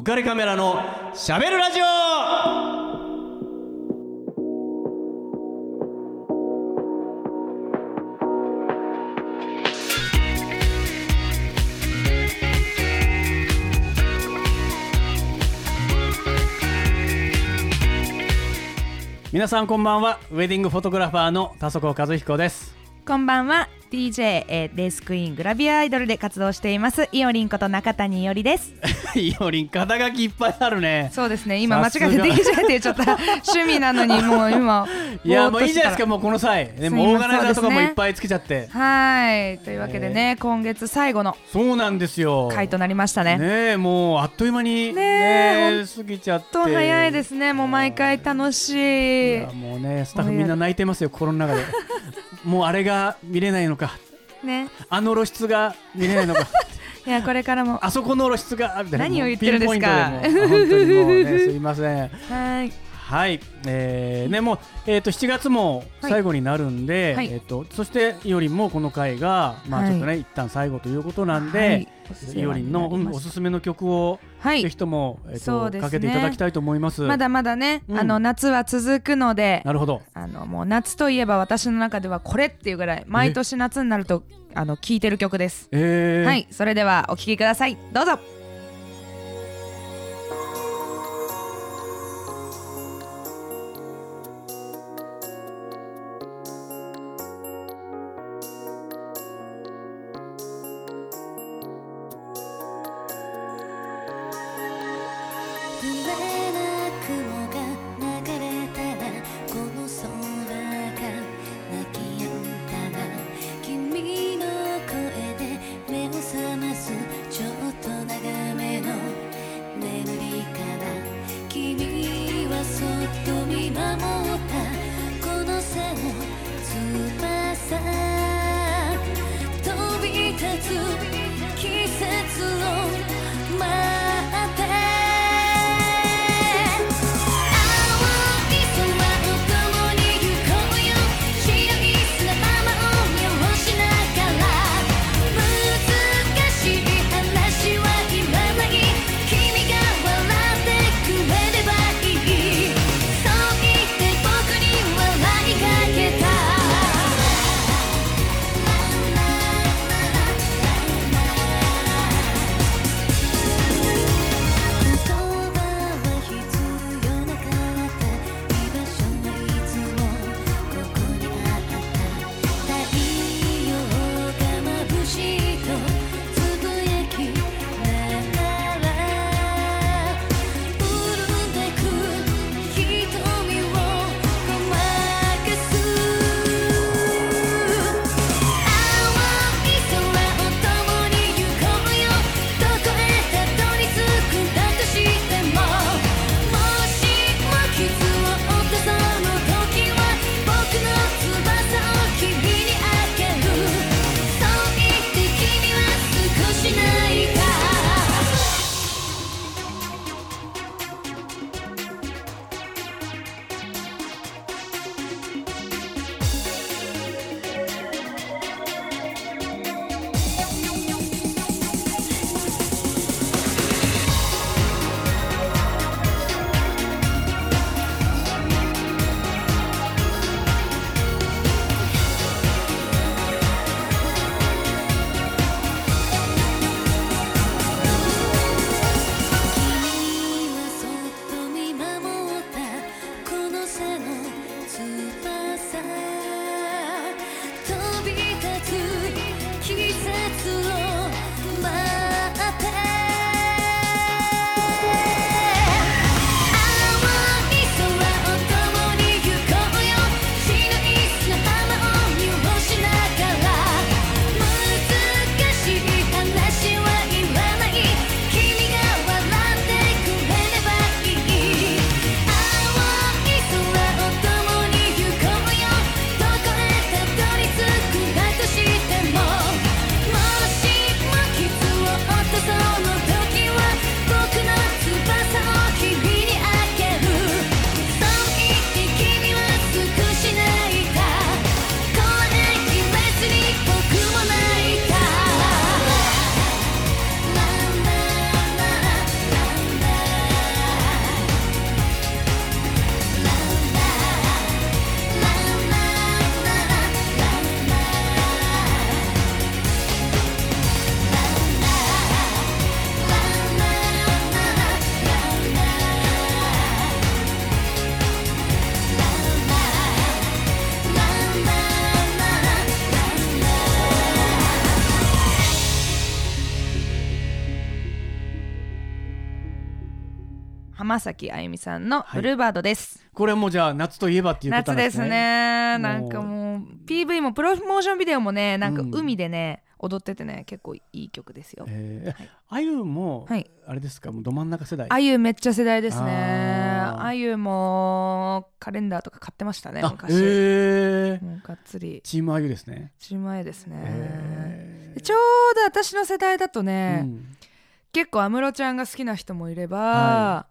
浮かれカメラのしゃべるラジオ。皆さんこんばんは。ウェディングフォトグラファーの田底和彦です。こんばんは。DJ、えー、レースクイーングラビアアイドルで活動しています。イオリンこと中谷伊織です。イオリン肩書きいっぱいあるね。そうですね。今間違えて DJ って言っちゃった趣味なのにもう 今いやもういいじゃないですかもうこの際。でもオーガナイザーとかもいっぱいつけちゃって。はい。というわけでね、今月最後のそうなんですよ。回となりましたね。ねえもうあっという間にねねえ過ぎちゃって。と早いですね。もう毎回楽しい。いやもうねスタッフみんな泣いてますよ心の中で。もうあれが見れないのか。ね。あの露出が見れないのか。いやこれからも。あそこの露出がみたいな。何を言ってるんですか。本当にもうねすいません。はいはい、えーね、もう、えー、と7月も最後になるんで、はい。えー、とそしていおりんもこの回が、まあ、はい。ちょっとね、一旦最後ということなんで、はい。いおりんの、うんおすすめの曲を、はい。ぜひとも、えーとね。かけていただきたいと思います。まだまだね、うん。あの夏は続くのでなるほど。あのもう夏といえば私の中ではこれっていうぐらい毎年夏になるとあの聴いてる曲です、えー。はい。それではお聴きください。どうぞ崎あゆみさんの「はい。ブルーバード」です、これはもうじゃあ夏といえばっていうこと夏ですすなんでね。ねなんかもう PV もプロモーションビデオもねなんかうん。海でね、踊っててね結構いい曲ですよ。えーはい。あゆも、はい。あれですか？もうど真ん中世代？あゆめっちゃ世代ですね。あー。あゆもカレンダーとか買ってましたねあ昔、えー、もうがっつり。チームあゆですね、一前ですね、えでちょうど私の世代だとーね、うん。結構安室ちゃんが好きな人もいれば、は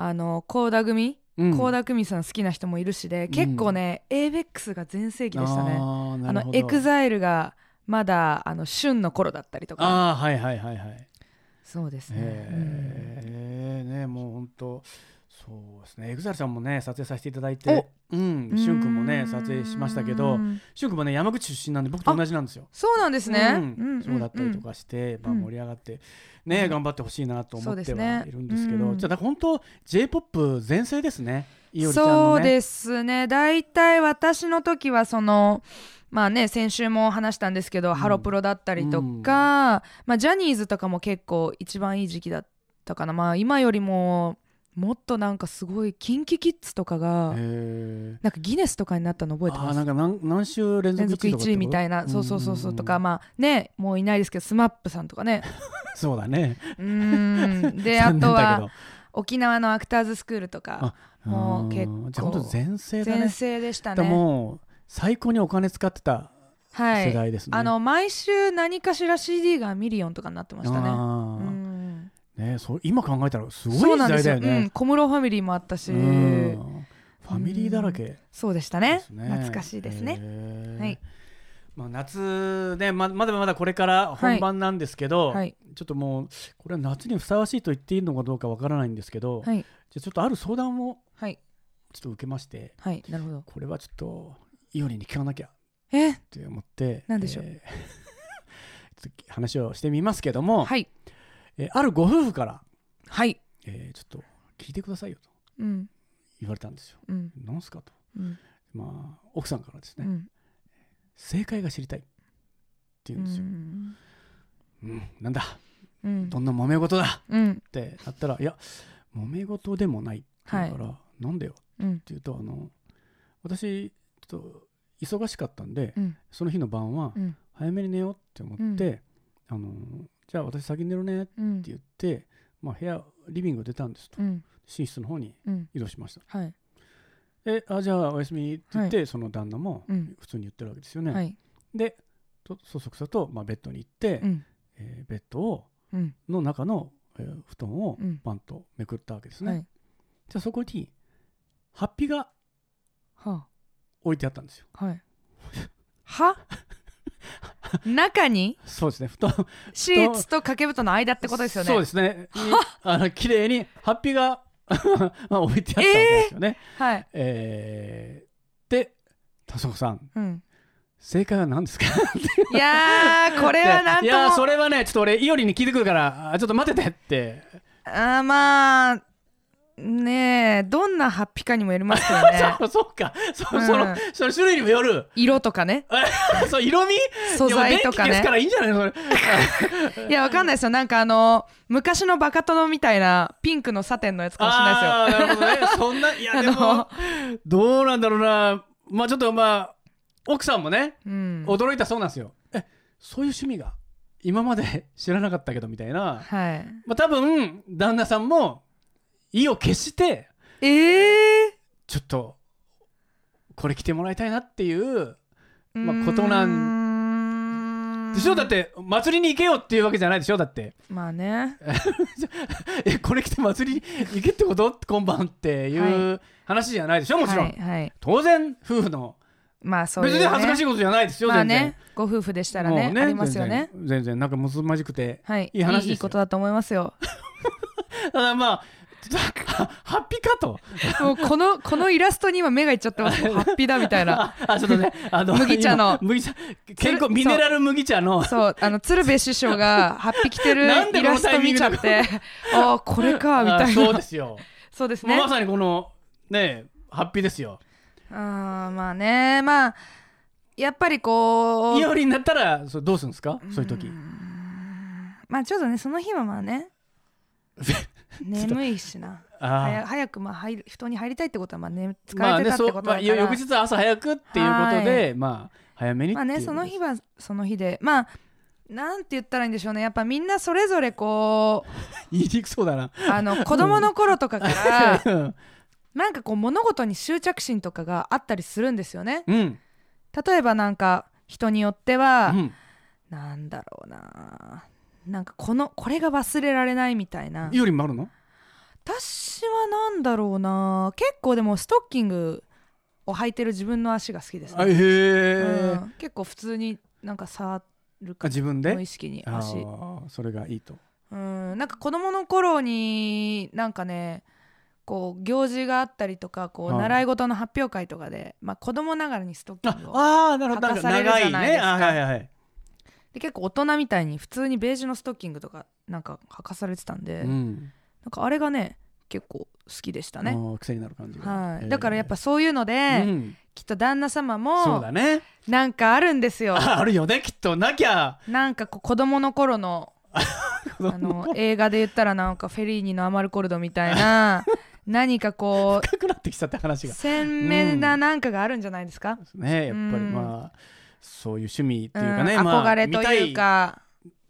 あの倖田組？うん。倖田來未さん好きな人もいるしで、結構ね ABEX が全盛期でしたね。なるほど。EXILE がまだあの旬の頃だったりとか。ああはいはいはいはい。そうですね、えー。ねもう本当そうですね。 EXILE さんもね撮影させていただいてうん。しゅんくんもね撮影しましたけどうんしゅんくんもね山口出身なんで僕と同じなんですよ。そうなんですね、うんうん。そうだったりとかして、まあ、うん。盛り上がって、ね、うん。頑張ってほしいなと思ってはいるんですけど、うんじゃあ本当 j p o p 全盛ですねいおりちゃんのね。そうですね。大体私の時はそのまあね先週も話したんですけど、ん。ハロプロだったりとか、まあ、ジャニーズとかも結構一番いい時期だったかな。まあ今よりももっとなんかすごいキンキキッズとかがなんかギネスとかになったの覚えてます？なんか何何週連続連続1位とかって1位みたいなそうそうそうそうとかまあねもういないですけど SMAP さんとかね。そうだね。うーん。で あとはど沖縄のアクターズスクールとか。もう結構全盛だ全ね盛でしたね。もう最高にお金使ってたはい。世代ですね、あの毎週何かしら CD がミリオンとかになってましたね。あうーんねそう今考えたらすごい時なんですよ。うん、代だよね。小室ファミリーもあったし、うん。ファミリーだらけ。でそうでしたね。懐かしいですね。はい。まあ、夏ねままだまだこれから本番なんですけど、はい。ちょっともうこれは夏にふさわしいと言っていいのかどうかわからないんですけど、はい。じゃあちょっとある相談をはい。ちょっと受けましてはい。なるほど。これはちょっといおりに聞かなきゃっえて思って何でしょう？えー 話をしてみますけども、はいえーあるご夫婦から、はい。えーちょっと聞いてくださいよとうん。言われたんですよ。うん。なんすかと。うん。まあ、奥さんからですね、うん。正解が知りたいって言うんですよ。うん、なんだ。うん。どんな揉め事だうん。ってなったらいや揉め事でもないって言うから、なんでよってうん言うとあの私ちょっと忙しかったんで、うん。その日の晩はうん。早めに寝ようって思って、あのじゃあ私先に寝るねってうん言って、まあ、部屋リビング出たんですと、うん。寝室の方にうん。移動しました。はい。であじゃあおやすみって言って、その旦那もうん。普通に言ってるわけですよね、はい。でとそそくさと、まあ、ベッドに行って、うん。えーベッドをうん。の中の、えー布団をうん。パンとめくったわけですね、はい。じゃあそこにハッピーがは置いてあったんですよ。あはい。は？中に？そうですね。布団 シーツと掛け布団の間ってことですよね。そうですね。にあの綺麗にハッピーが まあ置いてあったわけですよね。はい。えーで田底さん。うん。正解は何ですか？いやーこれはなんいやそれはねちょっと俺イオリに聞いてくるからあちょっと待っててって。あーまあねえどんなハッピーかにもよりますけどね。そうそうか。そ,、うん。そのその種類にもよる。色とかね。そう色味？素材とかね。からいいんじゃないの？それ。いやわかんないですよ。なんかあの昔のバカ殿みたいなピンクのサテンのやつかもしれないですよ。なるほどね。そんないやでもどうなんだろうな。まあちょっとまあ奥さんもねうん。驚いたそうなんですよ。えそういう趣味が今まで知らなかったけどみたいな。はい。まあ多分旦那さんも意を決してええちょっとこれ着てもらいたいなっていうー、まあことなん。んでしょ？だって祭りに行けよっていうわけじゃないでしょ？だって。まあね。えこれ着て祭りに行けってこと？今晩っていう話じゃないでしょ？もちろん、はい、はい、当然夫婦の。まあそうね、別に恥ずかしいことじゃないですよ、まあ全然。ねご夫婦でしたらもうねありますよね。全然なんかむずまじくてはい。いい話ですよ。いいことだと思いますよ。ただまあハッピーかともうこのこのイラストに今目がいっちゃってます。よハッピーだみたいな。ああちょっとねあの麦茶の。今麦茶ミネラル麦茶の。そうあの鶴瓶師匠がハッピー着てるイラスト見ちゃって。ああこれかみたいな。あそうですよ。そうですね。もうまさにこのねハッピーですよ。あーまあね。まあやっぱりこういいよりになったらそれどうするんですか？そういう時。まあちょっとねその日はまあね 眠いしな。あ早早くまあ入る布団に入りたいってことはまあ、ね、疲まあねれてたってことだから、翌日朝早くっていうことで、まあ早めにまあねその日はその日でまあなんて言ったらいいんでしょうね。やっぱみんなそれぞれこう 言いにくそうだな。あの子供の頃とかからうん。なんかこう物事に執着心とかがあったりするんですよね。うん。例えばなんか人によっては、うん。なんだろうななんかこのこれが忘れられないみたいな。よりもあるの？私はなんだろうな。結構でもストッキングを履いてる自分の足が好きですね、え、うん。結構普通になんか触るかあ自分で？無意識にあ足。ーそれがいいと。うん。なんか子供の頃になんかねこう行事があったりとかこうはい習い事の発表会とかで、まあ、子供ながらにストッキングをああーなるほど。履かされる長じゃないですか。ね。あはいはいはいで結構大人みたいに普通にベージュのストッキングとかなんか履かされてたんで、うん。なんかあれがね結構好きでしたね、癖になる感じが。はい、えー。だからやっぱそういうので、うん。きっと旦那様そうもだね。なんかあるんですよ。あ あるよねきっとなきゃ。なんかこう子供の頃の 子あの映画で言ったらなんかフェリーニのアマルコルドみたいな 何かこ深くなってきちゃったう話が。鮮明ななんかがあるんじゃないですか、ねやっぱりうん。まあそういう趣味ってうんいうかね、まあ憧れというか、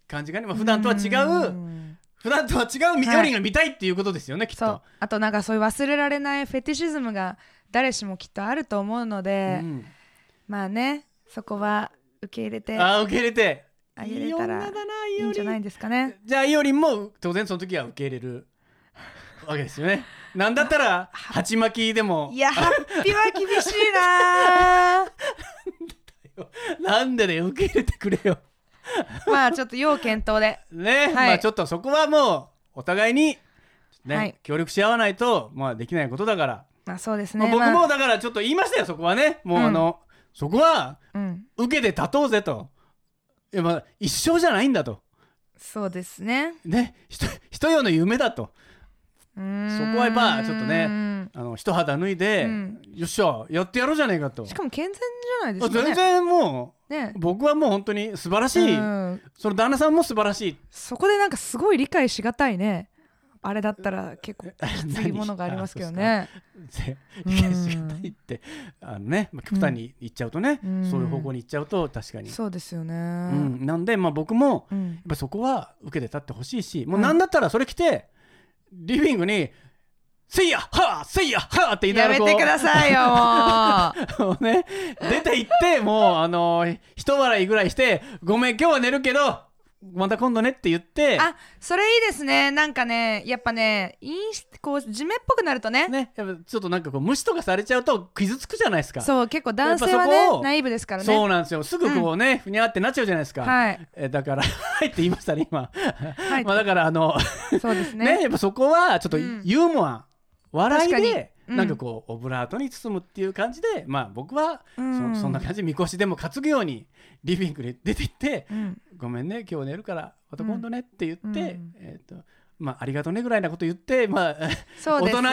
感じがね、まあ、普段とは違う、ん。普段とは違うみはいよりが見たいっていうことですよね、きっと。そう。あとなんかそういう忘れられないフェティシズムが誰しもきっとあると思うので、うん。まあねそこは受け入れて。あー受け入れて。あげれたいい女らだないいんじゃないいですかね。じゃあいおりんも当然その時は受け入れる わけですよね。なんだったら鉢巻きでも。いやハッピーは厳しいななんでね受け入れてくれよ。まあちょっと要検討で。ね、い。まあちょっとそこはもうお互いにね、はい。協力し合わないとまあできないことだから、まあそうですまあね。まあ僕もだからちょっと言いましたよそこはね。もうあの、そこはうん。受けて立とうぜと。いやまあ一生じゃないんだと。そうですね。ね人人よの夢だとそこはやっぱちょっとねあの一肌脱いで、うん。よっしゃやってやろうじゃねえかと。しかも健全じゃないですかね。全然もね。う僕はもう本当に素晴らしい、うん。その旦那さんも素晴らしい。そこでなんかすごい理解しがたいね。あれだったら結構きついものがありますけどね。理解しがたいってあのね、まあ、極端に言っちゃうとね、うん。そういう方向に行っちゃうと確かに、そうですよね。うん。なんで、まあ、僕もうん。やっぱそこは受けて立ってほしいしもうなんだったらそれ来てリビングに「せいやはあせいやはあ」って言いなやめがらこう。てくださいよ もう。もうね、出て行って、もう、あのー、一笑いぐらいして、ごめん、今日は寝るけど、また今度ねって言って、あそれいいですね。なんかねやっぱねインスこう地面っぽくなるとね。ね、やっぱちょっとなんかこう、無視とかされちゃうと傷つくじゃないですか。そう結構男性はねナイーブですからね。そうなんですよ。すぐこうね、ふにゃってなっちゃうじゃないですか。はい。えだから、はいって言いましたね、今。はい まあだから、あの、そうですね。ねやっぱそこは、ちょっとうん。ユーモア、笑い確かで、なんかこう、オブラートに包むっていう感じで、まあ僕は、うん。そそんな感じで、みこしでも担ぐように、リビングに出て行って、うん。ごめんね今日寝るからまた今度ねって言って、うん。えーとまあ、ありがとうねぐらいなこと言って、まあ、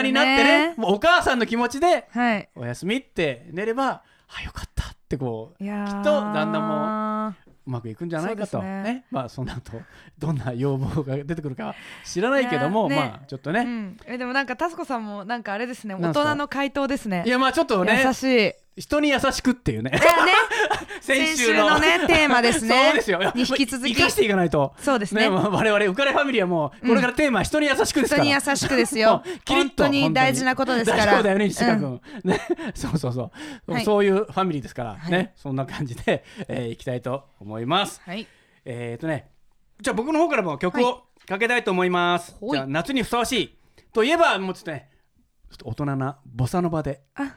ね。人になってねもうお母さんの気持ちではい。おやすみって寝ればあよかったってこうきっと旦那もうまくいくんじゃないかと。ね。ね。まあその後 どんな要望が出てくるかは知らないけども、ね。まあちょっとね、うん、えでもなんかタスコさんもなんかあれですね。大人の回答ですね。いやまあちょっとね優しい人に優しくっていうね。ね。先先週のねテーマですね。そうですよ。に引き続き。生かしていかないと。そうですね。ね、まあ我々浮かれファミリーはもうこれからテーマは人に優しくですから、人に優しくですよ。本当に大事なことですから。そうだよね西川君、うん。ね。そうそうそう、はい。そういうファミリーですから、はい。ね。そんな感じで、えーいきたいと思います。はい。えっ、とねじゃあ僕の方からも曲をかけたいと思います、はい。じゃあ夏にふさわしい。といえばもうちょっとねちょっと大人なボサノバで。あ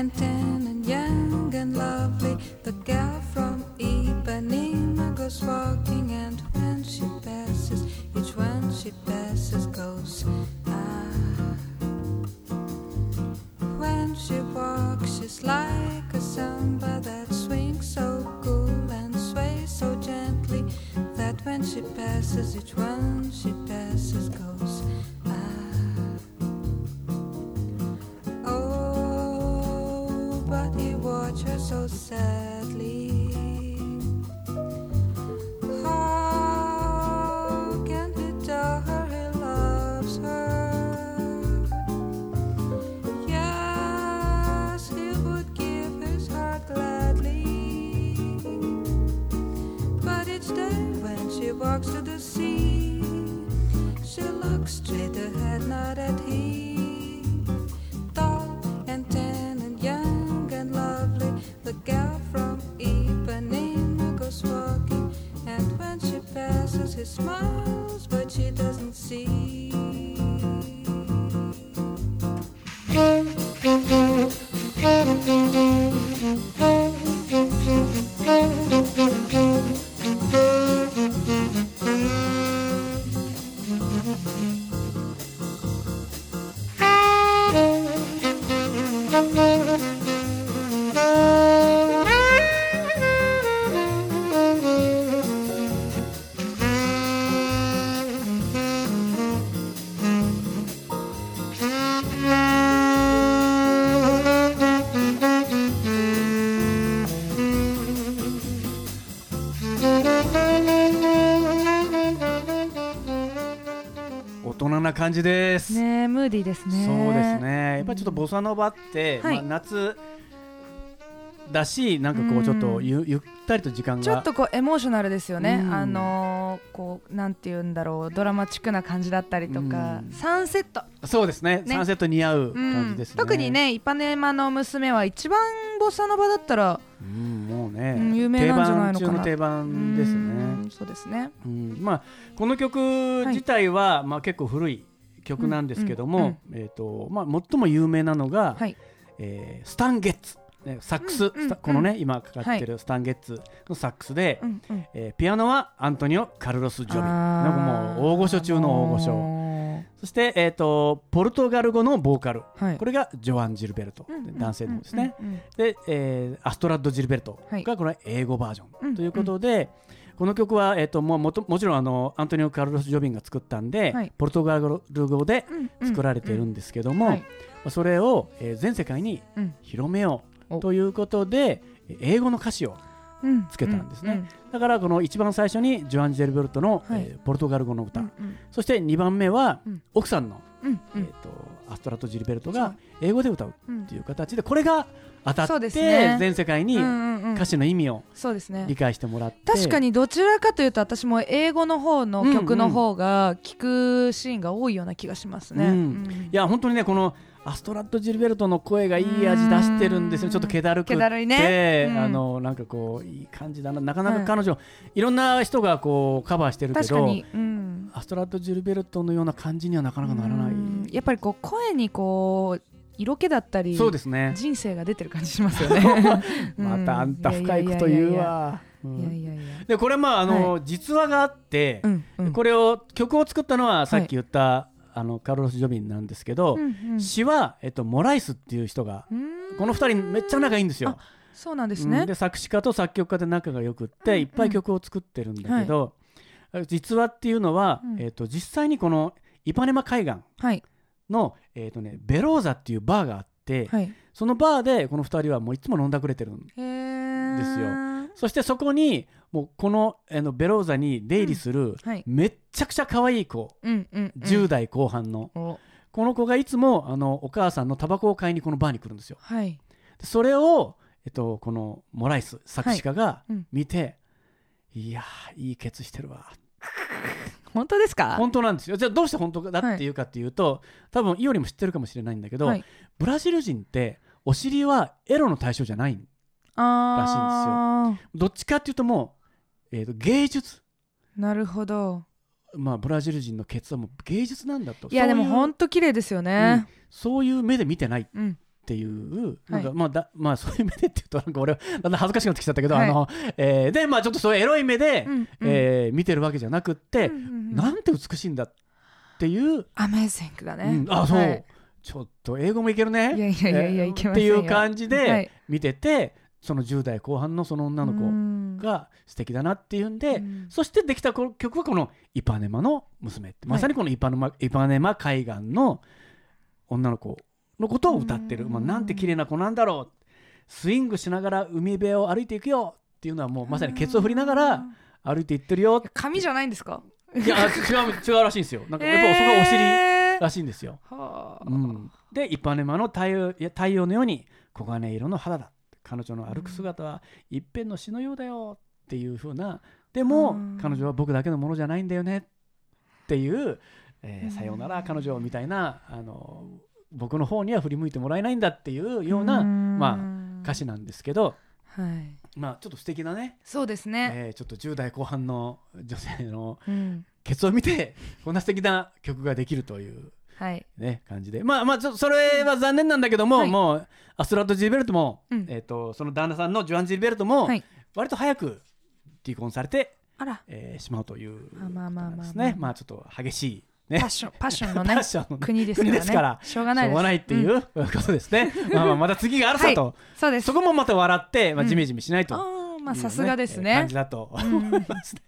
And tan and young and lovely. The girl from Ipanema goes walking, and when she passes, each one she passes goes. Ah. When she walks, she's like a samba that swings so cool and sways so gently that when she passes, each one she 感じです。ねえムーディーですね。そうですね。やっぱりちょっとボサノバって、はい。まあ夏だし、なんかこううんちょっとゆゆったりと時間がちょっとこうエモーショナルですよね、うん。あのーこうなんて言うんだろうドラマチックな感じだったりとか、うん。サンセット、そうですね。ね。サンセット似合ううん感じですね。特に。ねイパネマの娘は一番ボサノバだったらうん、もうね、うん有名なんじゃないのかな。定番中の定番ですうね。んそうですね。うん、まあこの曲自体は、まあ結構古い曲なんですけども、えっ、とまあ最も有名なのが、はい。えースタンゲッツ、ね、サックス、うんうんこのね、今かかってるスタンゲッツのサックスで、うんうん。えーピアノはアントニオ・カルロス・ジョビなんかもう大御所中の大御所。もそして、えー、とポルトガル語のボーカル。うはい。これがジョアン・ジルベルト、うんうん男性の方ですね、うんうんで、えーアストラッド・ジルベルトはい。がこれは英語バージョうんンということで、この曲は、えー、ともうもともちろんあのアントニオ・カルロス・ジョビンが作ったんで、はい。ポルトガル語でうんうん作られているんですけども、それを、えー全世界にうん。広めようお。ということで英語の歌詞をうん。つけたんですね。うんだからこの一番最初にジョアン・ジェルベルトの、はい。えーポルトガル語の歌、うんうん。そして2番目は、うん。奥さんの、うんうん。えー、とアストラト・ジルベルトが英語で歌ううんっていう形でこれが当たって、ね。全世界にうんうんうん。歌詞の意味をそうですね。理解してもらって、確かにどちらかというと私も英語の方の曲の方が聞くシーンが多いような気がしますね。うん。うん。いや本当にねこのアストラッド・ジルベルトの声がいい味出してるんですよ。ちょっと気だるくって。ね。うん。あのなんかこういい感じだな。なかなか彼女、い、ろんな人がこうカバーしてるけどうん。アストラッド・ジルベルトのような感じにはなかなかならない。うん。やっぱりこう声にこう色気だったりそうですね。人生が出てる感じしますよね。う またあんた深いこと言うわ。でこれまああの、実話があって、うんうん。これを曲を作ったのはさっき言った、あのカルロス・ジョビンなんですけど、うんうん。詩は、えっと、モライスっていう人がうん。この二人めっちゃ仲いいんですよ。そうなんですうん。ね。で作詞家と作曲家で仲が良くって、うんうん。いっぱい曲を作ってるんだけど、実話っていうのは、うん。えっと実際にこのイパネマ海岸はいの、えっとね、ベローザっていうバーがあって、はい。そのバーでこの二人はもういつも飲んだくれてるんへですよ。よそしてそこにもうこのあのベローザに出入りするはい。めっちゃくちゃ可愛い子、うんうんうん。10代後半の。お。この子がいつもあのお母さんのタバコを買いにこのバーに来るんですよ。はい。でそれを、えっと、このモライス作詞家がうん。見て、いやーいいケツしてるわ本当ですか？本当なんですよ。じゃあどうして本当だっていうかっていうと、多分イオリも知ってるかもしれないんだけど、はい。ブラジル人ってお尻はエロの対象じゃないあどっちかっていうともう、えーと芸術。ーなるほど。まあブラジル人のケツはもう芸術なんだと。いやでも本当綺麗ですよね。そういう目で見てない。っうんていう、なんかはい。まあだまあそういう目でっていうとなんか俺はだんだん恥ずかしくなってきちゃったけど、はい。あのえーでまあちょっとそういうエロい目で、うえー見てるわけじゃなくって、なんて美しいんだっていう、アメージングだうねんあそう、はい。ちょっと英語もいけるね。いやいやいやいやえーいけませんよ。っていう感じはでい。見てて、その10代後半のその女の子が素敵だなっていうんで、うん。そしてできたこの曲はこの「イパネマの娘」ってまさにこのイパネマ,、イパネマ海岸の女の子のことを歌ってる、うん。まあ、なんて綺麗な子なんだろう。スイングしながら海辺を歩いていくよっていうのはもうまさにケツを振りながら歩いていってるよ。髪じゃないんですか？いや違う違うらしいんですよ。なんか やっぱそこがお尻えーらしいんですよ。はあ。うん、でイパネマの太陽いや太陽のように黄金色の肌だ。彼女の歩く姿は一辺の詩のようだよっていう風な。でも、うん。彼女は僕だけのものじゃないんだよねっていう、えーうん。さようなら彼女みたいなあの僕の方には振り向いてもらえないんだっていうような、ん。まあ、歌詞なんですけど、はい。まあ、ちょっと素敵なね、そうですね。えーちょっと10代後半の女性のうん。ケツを見てこんな素敵な曲ができるという。はい。ね、感じで。まあまあちょそれは残念なんだけども、はい。もうアストラッド・ジルベルトも、うん。えー、とその旦那さんのジョアン・ジルベルトも、はい。割と早く離婚されて、あら。えーしまうというですね。まあちょっと激しいね。パッションパッションのねョン国ですからね。から。しょうがないしょうがないっていううことですね、まあまあまた次があるさと、そうです。そこもまた笑って、まあ、うん。ジメジメしないと、あーまあいうさすがですえーね感じだと。思いますね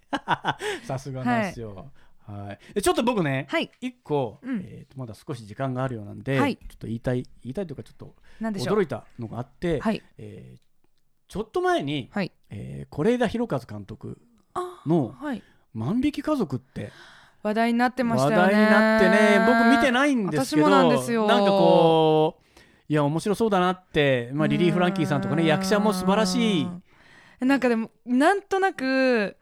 さすがなんですよ、はい、でちょっと僕ね、はい。一個、うん。えーとまだ少し時間があるようなんで、はい。ちょっと言いたい言いたいというかちょっと驚いたのがあって、はい。えーちょっと前にはい。えー是枝裕和監督あのはい「万引き家族」って話題になってまし話たよね。題になってね僕見てないんですけど私もなんですよ。なんかこういや面白そうだなって、まあ、リリー・フランキーさんとかねうん。役者も素晴らしい。なんかでもなんとなく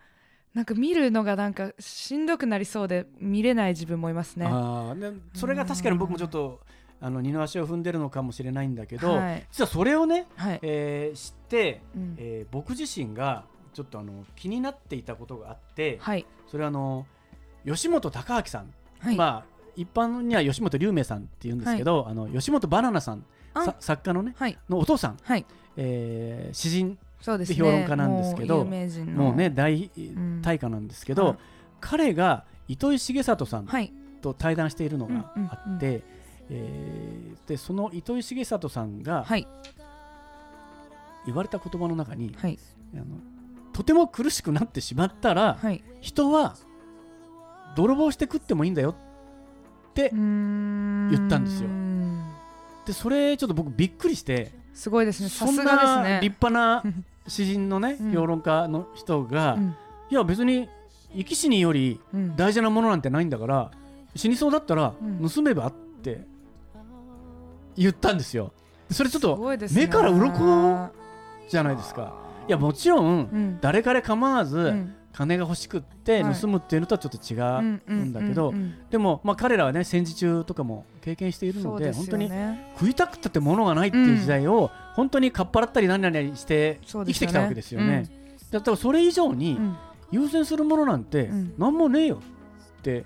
なんか見るのがなんかしんどくなりそうで見れない自分もいますね。あそれが確かに僕もちょっとあの二の足を踏んでるのかもしれないんだけど、はい。実はそれをね、はい、えー知って、うん。えー僕自身がちょっとあの気になっていたことがあって、はい。それはあの吉本隆明さん、はい。まあ一般には吉本龍明さんって言うんですけど、あの吉本バナナさん。作家のねはい。のお父さん、はい。えー詩人。そうですね。評論家なんですけどもうね大ん。大家なんですけど、はい彼が糸井重里さんはい。と対談しているのがあうんうん。って、えーでその糸井重里さんがはい。言われた言葉の中に、はい。あのとても苦しくなってしまったら、はい。人は泥棒して食ってもいいんだよって言言ったんですよ。でそれちょっと僕びっくりしてすごいですね。さそんすがですなね。立派な 詩人のね、うん。評論家の人が、うん。いや別に生き死によりうん。大事なものなんてないんだから死にそうだったらうん。盗めばって言ったんですよ。それちょっすと目から鱗じゃないですか。いやもちろんうん。誰彼構わず、うん金が欲しくってはい。盗むっていうのとはちょっと違うんうんだけど、でも、まあ、彼らはね戦時中とかも経験しているので本当にね食いたくったって物がないっていう時代を、本当にかっぱらったり何々して生きてきたわけですよね。だからそれ以上にうん。優先するものなんてうん。何もねえよって、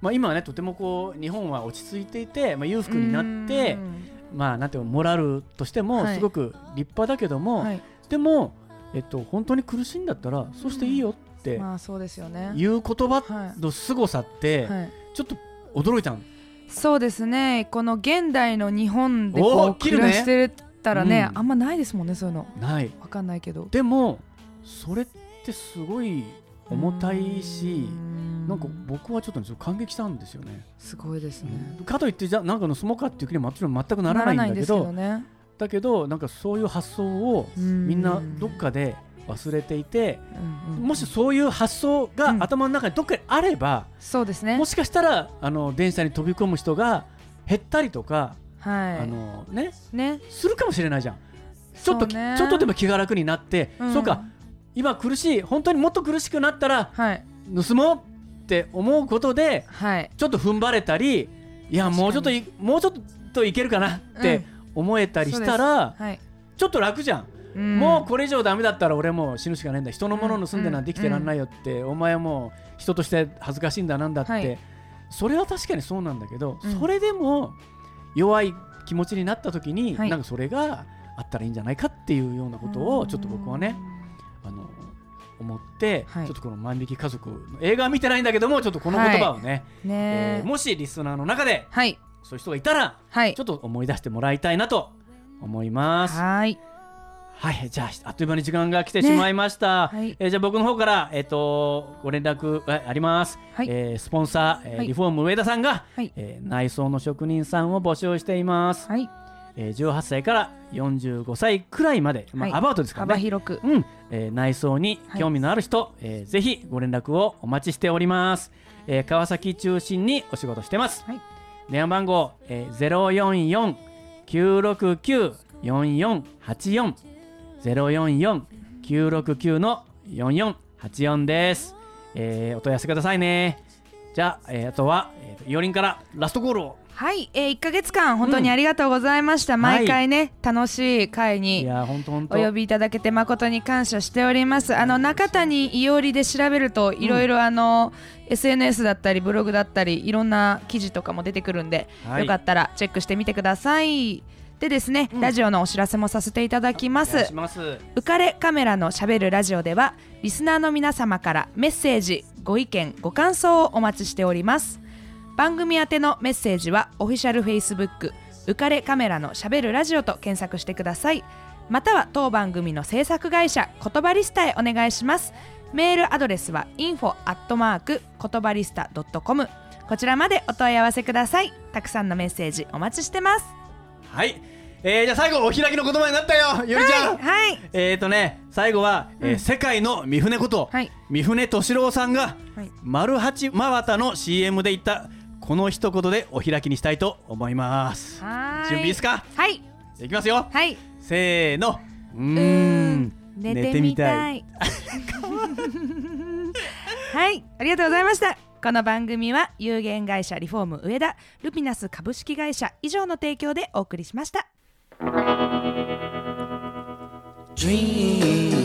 まあ、今はねとてもこう日本は落ち着いていて、まあ、裕福になってうん。まあなんていうのモラルとしてもはい。すごく立派だけども、はい。でも、えっと、本当に苦しいんだったらそうしていいよってまあそうですよね。いう言葉はいの凄さってはい。ちょっと驚いたの。そうですね。この現代の日本でおこう暮らしてたらね、うん。あんまないですもんねそういうの。ない。わかんないけど。でもそれってすごい重たいしうん。なんか僕はちょっと感激したんですよね。すごいですね、かといってじゃあなんか盗もうかっていう気にももちろん全くならないんだけどね。だけどなんかそういう発想をみんなどっかで忘れていてうんうんもしそういう発想がうん。頭の中にどっかにあれば、そうですね。もしかしたらあの電車に飛び込む人が減ったりとか、はい。あのね、ね。するかもしれないじゃん。ちょっと、ね。ちょっとでも気が楽になって、うん。そうか今苦しい本当にもっと苦しくなったらはい。盗もうって思うことではい。ちょっと踏ん張れたりいやもうちょっといもうちょっといけるかなって思えたりしたら、はい。ちょっと楽じゃん、うんもうこれ以上ダメだったら俺もう死ぬしかないんだ。人のもの盗んでなんて生きてらんないよって、お前はもう人として恥ずかしいんだなんだって、はい。それは確かにそうなんだけど、うん。それでも弱い気持ちになった時に、はい。なんかそれがあったらいいんじゃないかっていうようなことをちょっと僕はねあの思って、はい。ちょっとこの万引き家族の映画は見てないんだけどもちょっとこの言葉をね、ねえーもしリスナーの中ではい。そういう人がいたらはい。ちょっと思い出してもらいたいなと思います。はいはい、じゃああっという間に時間が来てしまいました。はいえーじゃあ僕の方からえっ、とご連絡えあります。はいえースポンサー、えーはいリフォーム上田さんが、はいえー内装の職人さんを募集しています。はいえー18歳から45歳くらいまで、まあはいアバウトですからね。幅広くうん、えー内装に興味のある人、えーぜひご連絡をお待ちしております。えー川崎中心にお仕事してます。はい電話番号、えー、044-969-4484 044-969の4484です、えーお問い合わせくださいね。じゃあ、えーあとは、えー、イオリンからラストコールを。はい、えー、1か月間本当にありがとうございました、毎回ね、楽しい会いにや本当本当。お呼びいただけて誠に感謝しております。あの中谷いおりで調べるといろいろあの、SNS だったりブログだったりいろんな記事とかも出てくるんで、はい。よかったらチェックしてみてくださいでですね、うん。ラジオのお知らせもさせていただきます。浮かれカメラのしゃべるラジオではリスナーの皆様からメッセージご意見ご感想をお待ちしております。番組宛てのメッセージはオフィシャルフェイスブック浮かれカメラのしゃべるラジオと検索してください。または当番組の制作会社言葉リスタへお願いします。メールアドレスは info アットマーク言葉リスタ .com こちらまでお問い合わせください。たくさんのメッセージお待ちしてます。はい、えー、じゃあ最後お開きの言葉になったよゆりちゃん、はいえーとね最後は、えー世界の三船こと、はい。三船敏郎さんが、はい。丸八真綿の CM で言ったこの一言でお開きにしたいと思います。はーい。準備いいですか？はい。いきますよ。はい。せーの。うん。寝てみたい。はい。ありがとうございました。この番組は有限会社リフォーム上田ルピナス株式会社以上の提供でお送りしました Dream,